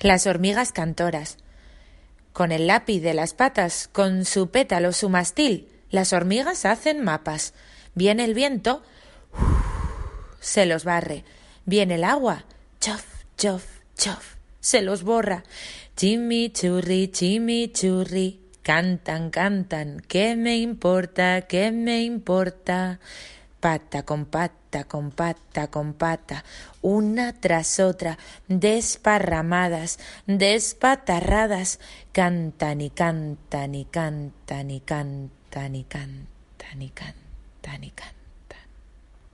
Las hormigas cantoras. Con el lápiz de las patas, con su pétalo, su mastil, las hormigas hacen mapas. Viene el viento, se los barre. Viene el agua, chof, chof, chof, se los borra. Chimichurri, chimichurri, cantan, cantan, ¿qué me importa? ¿Qué me importa? Pata con pata, con pata, con pata, una tras otra, desparramadas, despatarradas, cantan y cantan y cantan y cantan y cantan y cantan y cantan.